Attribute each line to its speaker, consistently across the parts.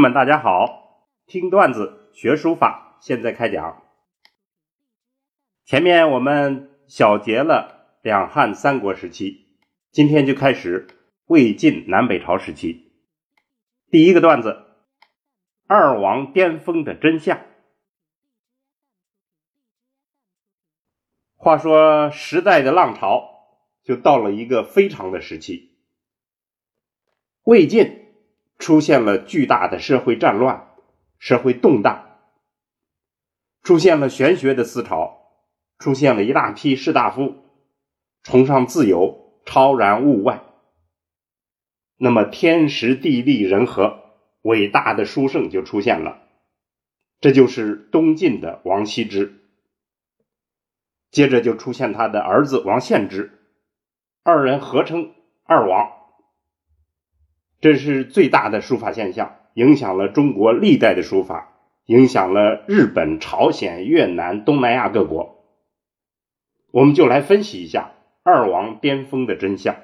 Speaker 1: 友们，大家好！听段子学书法，现在开讲。前面我们小结了两汉三国时期，今天就开始魏晋南北朝时期。第一个段子：二王巅峰的真相。话说时代的浪潮就到了一个非常的时期，魏晋。出现了巨大的社会战乱，社会动荡，出现了玄学的思潮，出现了一大批士大夫崇尚自由，超然物外。那么天时地利人和，伟大的书圣就出现了，这就是东晋的王羲之。接着就出现他的儿子王献之，二人合称二王。这是最大的书法现象，影响了中国历代的书法，影响了日本、朝鲜、越南、东南亚各国。我们就来分析一下二王巅峰的真相。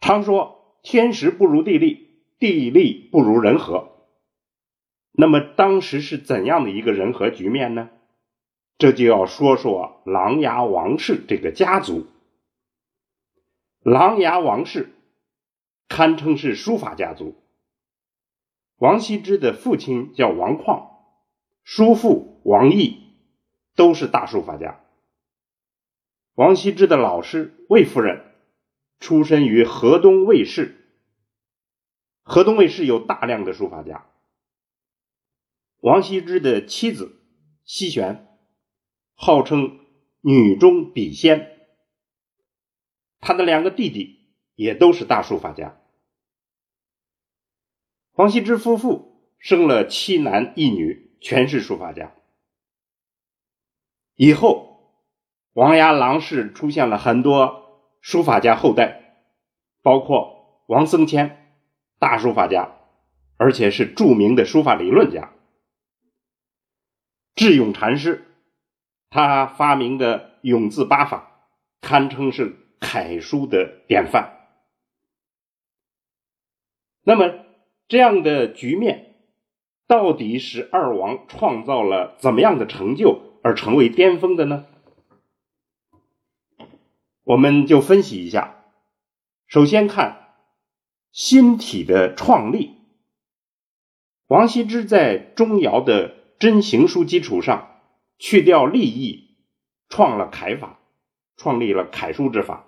Speaker 1: 常说天时不如地利，地利不如人和。那么当时是怎样的一个人和局面呢？这就要说说琅琊王氏这个家族。琅琊王氏堪称是书法家族。王羲之的父亲叫王旷，叔父王逸都是大书法家。王羲之的老师魏夫人出身于河东魏氏，河东卫氏有大量的书法家。王羲之的妻子西玄号称女中笔仙。他的两个弟弟也都是大书法家。王羲之夫妇生了七男一女，全是书法家。以后，王牙郎氏出现了很多书法家后代，包括王僧谦，大书法家，而且是著名的书法理论家。智勇禅师，他发明的永字八法，堪称是。楷书的典范。那么，这样的局面到底是二王创造了怎么样的成就而成为巅峰的呢？我们就分析一下。首先看新体的创立。王羲之在钟繇的真行书基础上去掉立意，创了楷法。创立了楷书之法，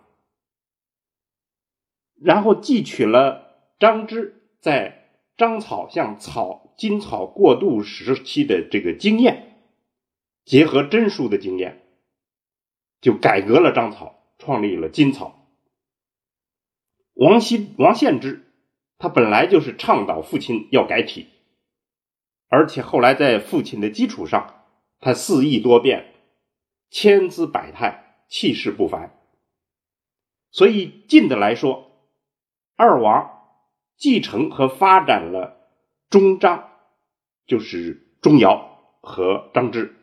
Speaker 1: 然后汲取了张芝在章草向草金草过渡时期的这个经验，结合真书的经验，就改革了章草，创立了金草。王羲王献之，他本来就是倡导父亲要改体，而且后来在父亲的基础上，他肆意多变，千姿百态。气势不凡，所以近的来说，二王继承和发展了钟章，就是钟繇和张芝；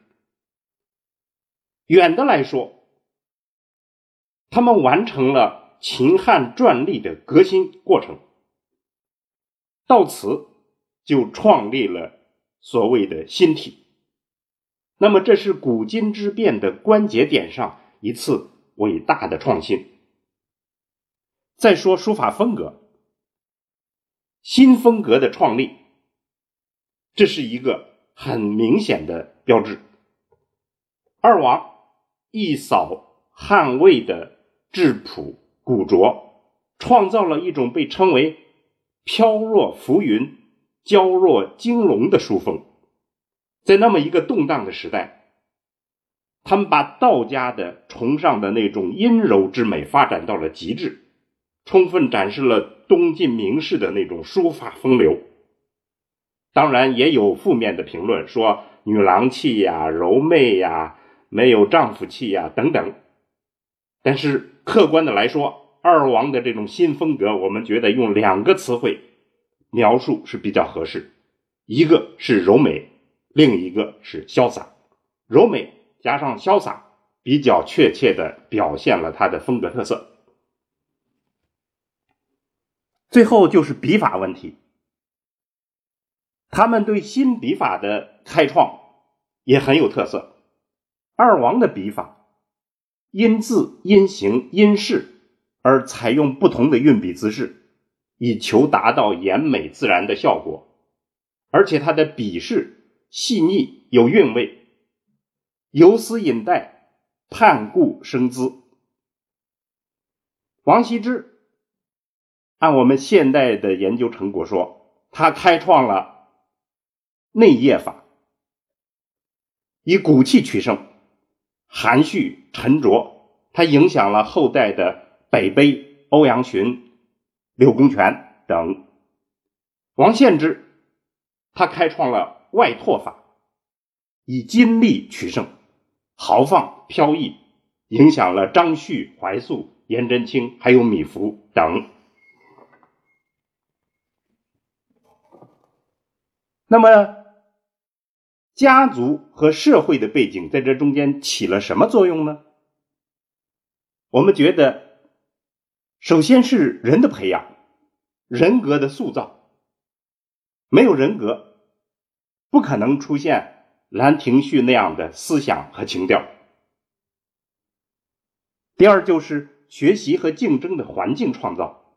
Speaker 1: 远的来说，他们完成了秦汉篆隶的革新过程，到此就创立了所谓的新体。那么，这是古今之变的关节点上。一次伟大的创新。再说书法风格，新风格的创立，这是一个很明显的标志。二王一扫汉魏的质朴古拙，创造了一种被称为“飘若浮云，娇若惊龙”的书风。在那么一个动荡的时代。他们把道家的崇尚的那种阴柔之美发展到了极致，充分展示了东晋名士的那种书法风流。当然，也有负面的评论，说女郎气呀、柔媚呀、没有丈夫气呀等等。但是客观的来说，二王的这种新风格，我们觉得用两个词汇描述是比较合适，一个是柔美，另一个是潇洒。柔美。加上潇洒，比较确切的表现了他的风格特色。最后就是笔法问题，他们对新笔法的开创也很有特色。二王的笔法因字、因形、因势而采用不同的运笔姿势，以求达到严美自然的效果。而且他的笔势细腻有韵味，游丝引带，盼顾生姿。王羲之。按我们现代的研究成果说，他开创了内业法，以骨气取胜，含蓄沉着。他影响了后代的北碑、欧阳询、柳公权等。王献之，他开创了外拓法，以金力取胜，豪放飘逸，影响了张旭、怀素、颜真卿还有米芾等。那么，家族和社会的背景在这中间起了什么作用呢？我们觉得，首先是人的培养，人格的塑造。没有人格，不可能出现兰亭序那样的思想和情调。第二就是学习和竞争的环境创造。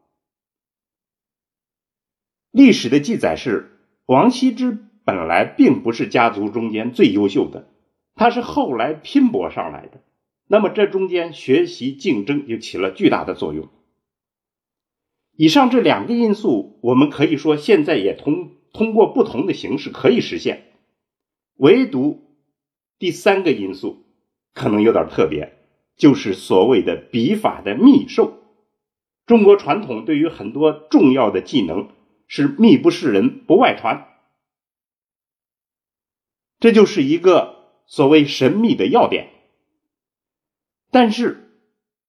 Speaker 1: 历史的记载是。王羲之本来并不是家族中间最优秀的，他是后来拼搏上来的。那么这中间学习竞争就起了巨大的作用。以上这两个因素，我们可以说现在也通通过不同的形式可以实现，唯独第三个因素可能有点特别，就是所谓的笔法的秘授。中国传统对于很多重要的技能。是秘不示人，不外传，这就是一个所谓神秘的要点。但是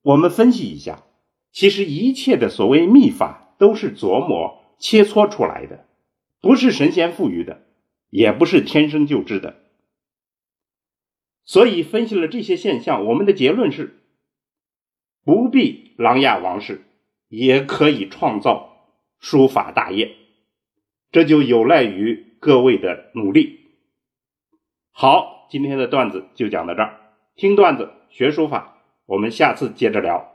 Speaker 1: 我们分析一下，其实一切的所谓秘法都是琢磨切磋出来的，不是神仙赋予的，也不是天生就知的。所以分析了这些现象，我们的结论是：不必琅琊王氏，也可以创造。书法大业，这就有赖于各位的努力。好，今天的段子就讲到这儿。听段子学书法，我们下次接着聊。